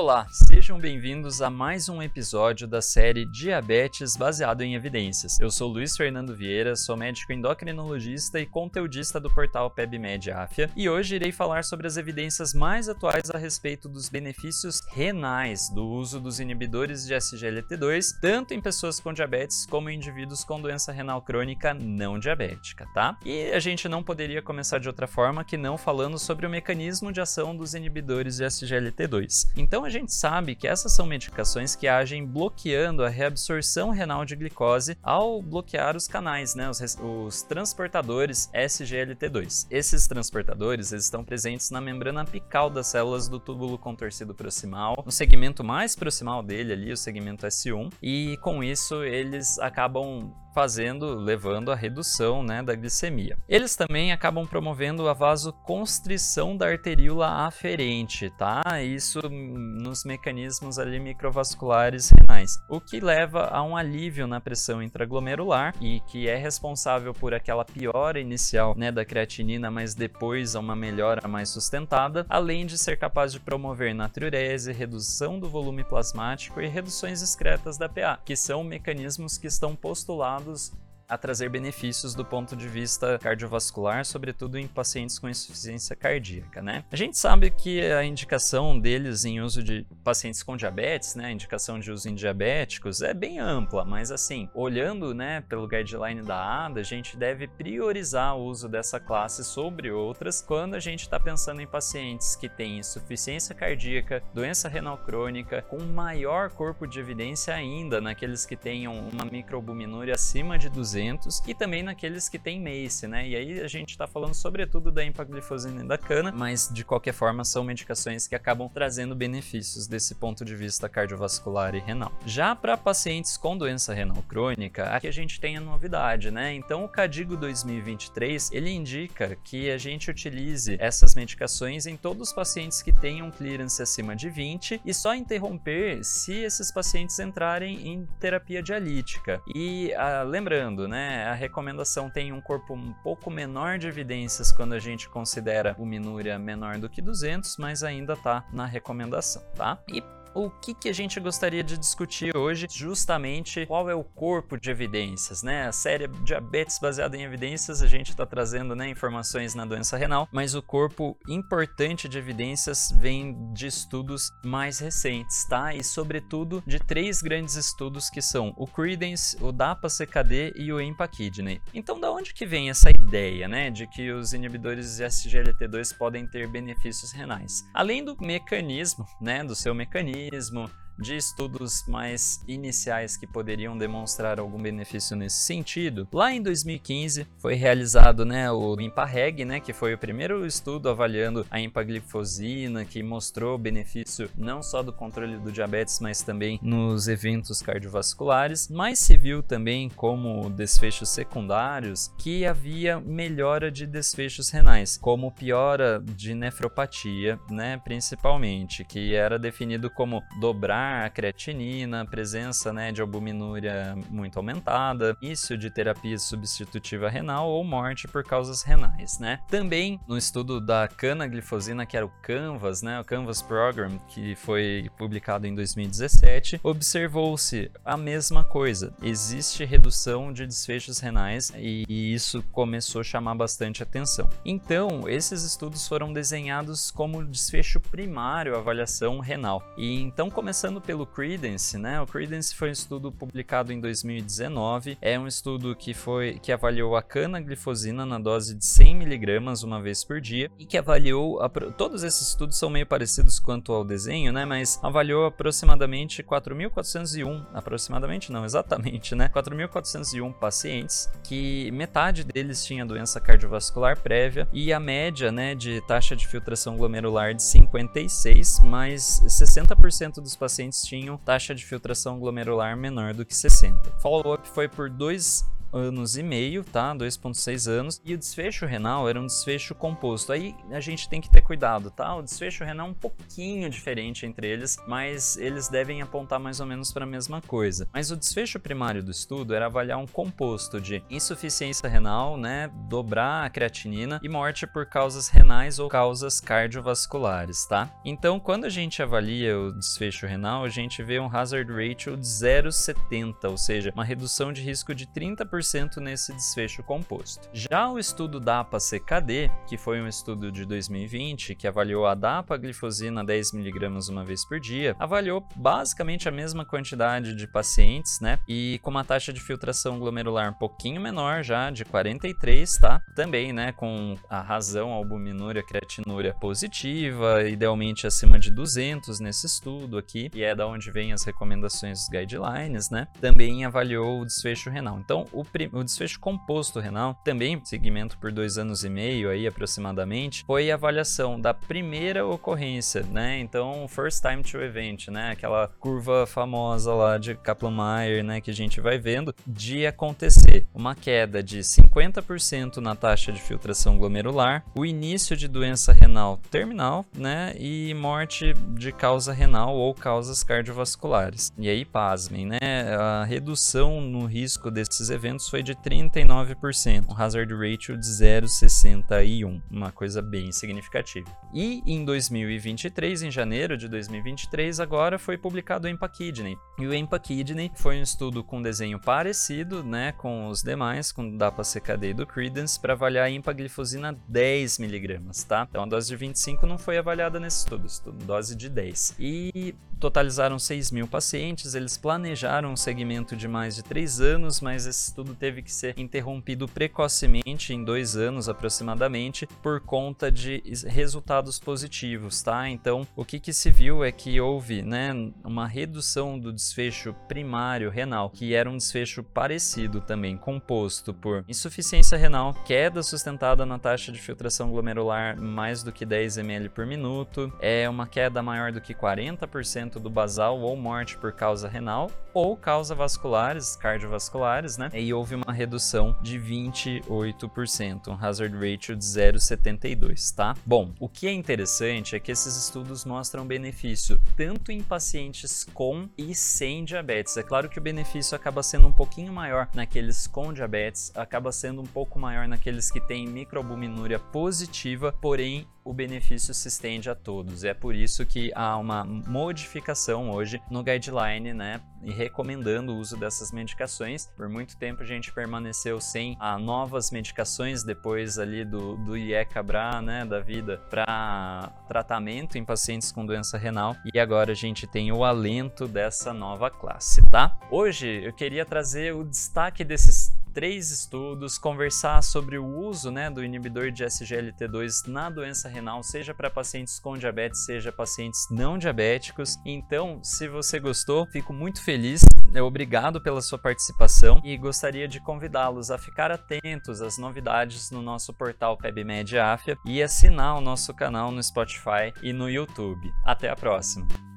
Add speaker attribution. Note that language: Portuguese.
Speaker 1: Olá, sejam bem-vindos a mais um episódio da série Diabetes baseado em evidências. Eu sou Luiz Fernando Vieira, sou médico endocrinologista e conteudista do portal PebMed Afia, e hoje irei falar sobre as evidências mais atuais a respeito dos benefícios renais do uso dos inibidores de SGLT2, tanto em pessoas com diabetes como em indivíduos com doença renal crônica não diabética, tá? E a gente não poderia começar de outra forma que não falando sobre o mecanismo de ação dos inibidores de SGLT2. Então, a gente sabe que essas são medicações que agem bloqueando a reabsorção renal de glicose ao bloquear os canais, né, os, os transportadores SGLT2. Esses transportadores eles estão presentes na membrana apical das células do túbulo contorcido proximal, no segmento mais proximal dele ali, o segmento S1, e com isso eles acabam fazendo, levando à redução né, da glicemia. Eles também acabam promovendo a vasoconstrição da arteríola aferente, tá? Isso nos mecanismos ali microvasculares renais, o que leva a um alívio na pressão intraglomerular e que é responsável por aquela piora inicial né, da creatinina, mas depois a uma melhora mais sustentada, além de ser capaz de promover natriurese, redução do volume plasmático e reduções discretas da PA, que são mecanismos que estão postulados dados a trazer benefícios do ponto de vista cardiovascular, sobretudo em pacientes com insuficiência cardíaca, né? A gente sabe que a indicação deles em uso de pacientes com diabetes, né, a indicação de uso em diabéticos é bem ampla, mas assim, olhando, né, pelo guideline da ADA, a gente deve priorizar o uso dessa classe sobre outras quando a gente está pensando em pacientes que têm insuficiência cardíaca, doença renal crônica, com maior corpo de evidência ainda naqueles que tenham uma microalbuminúria acima de 200 200 e também naqueles que têm MACE, né? E aí a gente está falando sobretudo da empaglifosina e da cana, mas de qualquer forma são medicações que acabam trazendo benefícios desse ponto de vista cardiovascular e renal. Já para pacientes com doença renal crônica, aqui a gente tem a novidade, né? Então o Cadigo 2023 ele indica que a gente utilize essas medicações em todos os pacientes que tenham clearance acima de 20 e só interromper se esses pacientes entrarem em terapia dialítica. E ah, lembrando, né? A recomendação tem um corpo um pouco menor de evidências quando a gente considera o minúria menor do que 200, mas ainda está na recomendação, tá? E o que, que a gente gostaria de discutir hoje, justamente qual é o corpo de evidências, né? A série Diabetes baseada em evidências, a gente está trazendo né, informações na doença renal, mas o corpo importante de evidências vem de estudos mais recentes, tá? E sobretudo de três grandes estudos que são o Credence, o DAPA-CKD e o EMPA-Kidney. Então, da onde que vem essa ideia, né, de que os inibidores de SGLT2 podem ter benefícios renais? Além do mecanismo, né, do seu mecanismo, mesmo de estudos mais iniciais que poderiam demonstrar algum benefício nesse sentido. Lá em 2015 foi realizado né, o IMPA-REG, né, que foi o primeiro estudo avaliando a empaglifosina, que mostrou benefício não só do controle do diabetes, mas também nos eventos cardiovasculares, mas se viu também como desfechos secundários que havia melhora de desfechos renais, como piora de nefropatia, né, principalmente, que era definido como dobrar a creatinina, presença né, de albuminúria muito aumentada, início de terapia substitutiva renal ou morte por causas renais, né? Também no estudo da canaglifosina, que era o CANVAS, né, o CANVAS Program, que foi publicado em 2017, observou-se a mesma coisa. Existe redução de desfechos renais e, e isso começou a chamar bastante atenção. Então, esses estudos foram desenhados como desfecho primário avaliação renal. E então começando Começando pelo Credence, né? O Credence foi um estudo publicado em 2019. É um estudo que foi que avaliou a canaglifosina na dose de 100 miligramas uma vez por dia e que avaliou a, todos esses estudos são meio parecidos quanto ao desenho, né? Mas avaliou aproximadamente 4.401, aproximadamente não, exatamente, né? 4.401 pacientes que metade deles tinha doença cardiovascular prévia e a média, né, de taxa de filtração glomerular de 56, mais 60% dos pacientes pacientes tinham taxa de filtração glomerular menor do que 60. Follow-up foi por dois anos e meio, tá? 2,6 anos. E o desfecho renal era um desfecho composto. Aí a gente tem que ter cuidado, tá? O desfecho renal é um pouquinho diferente entre eles, mas eles devem apontar mais ou menos para a mesma coisa. Mas o desfecho primário do estudo era avaliar um composto de insuficiência renal, né? Dobrar a creatinina e morte por causas renais ou causas cardiovasculares, tá? Então, quando a gente avalia o desfecho renal, a gente vê um hazard ratio de 0,70, ou seja, uma redução de risco de 30% nesse desfecho composto. Já o estudo DAPA-CKD, que foi um estudo de 2020 que avaliou a dapaglifosina 10mg uma vez por dia, avaliou basicamente a mesma quantidade de pacientes, né? E com uma taxa de filtração glomerular um pouquinho menor já, de 43, tá? Também, né, com a razão albuminúria creatinúria positiva, idealmente acima de 200 nesse estudo aqui, e é da onde vem as recomendações guidelines, né? Também avaliou o desfecho renal. Então, o, o desfecho composto renal, também segmento por dois anos e meio aí aproximadamente, foi a avaliação da primeira ocorrência, né? Então, first time to event, né? Aquela curva famosa lá de Kaplan-Meier, né? Que a gente vai vendo de acontecer uma queda de 50% na taxa de filtração glomerular, o início de doença renal terminal, né? E morte de causa renal ou causas cardiovasculares. E aí, pasmem, né? A redução no risco desses eventos foi de 39%, um hazard ratio de 0,61, uma coisa bem significativa. E em 2023, em janeiro de 2023, agora foi publicado o EMPA-KIDNEY. E o EMPA-KIDNEY foi um estudo com desenho parecido, né, com os demais, com o DAPA-CKD e do Credence, para avaliar a empaglifosina 10mg, tá? Então a dose de 25 não foi avaliada nesse estudo, estudo dose de 10. E totalizaram 6 mil pacientes, eles planejaram um segmento de mais de 3 anos, mas esse estudo teve que ser interrompido precocemente, em 2 anos aproximadamente, por conta de resultados positivos, tá? Então, o que, que se viu é que houve, né, uma redução do desfecho primário renal, que era um desfecho parecido também, composto por insuficiência renal, queda sustentada na taxa de filtração glomerular mais do que 10 ml por minuto, é uma queda maior do que 40% do basal ou morte por causa renal ou causa vasculares, cardiovasculares, né? E houve uma redução de 28%, um hazard ratio de 0,72, tá? Bom, o que é interessante é que esses estudos mostram benefício tanto em pacientes com e sem diabetes. É claro que o benefício acaba sendo um pouquinho maior naqueles com diabetes, acaba sendo um pouco maior naqueles que têm microalbuminúria positiva, porém o benefício se estende a todos. É por isso que há uma modificação hoje no guideline, né, e recomendando o uso dessas medicações. Por muito tempo a gente permaneceu sem a novas medicações depois ali do, do IECABRA, né, da vida, para tratamento em pacientes com doença renal e agora a gente tem o alento dessa nova classe, tá? Hoje eu queria trazer o destaque desses três estudos, conversar sobre o uso né, do inibidor de SGLT2 na doença renal, seja para pacientes com diabetes, seja pacientes não diabéticos. Então, se você gostou, fico muito feliz. Obrigado pela sua participação e gostaria de convidá-los a ficar atentos às novidades no nosso portal PebMed Afia e assinar o nosso canal no Spotify e no YouTube. Até a próxima!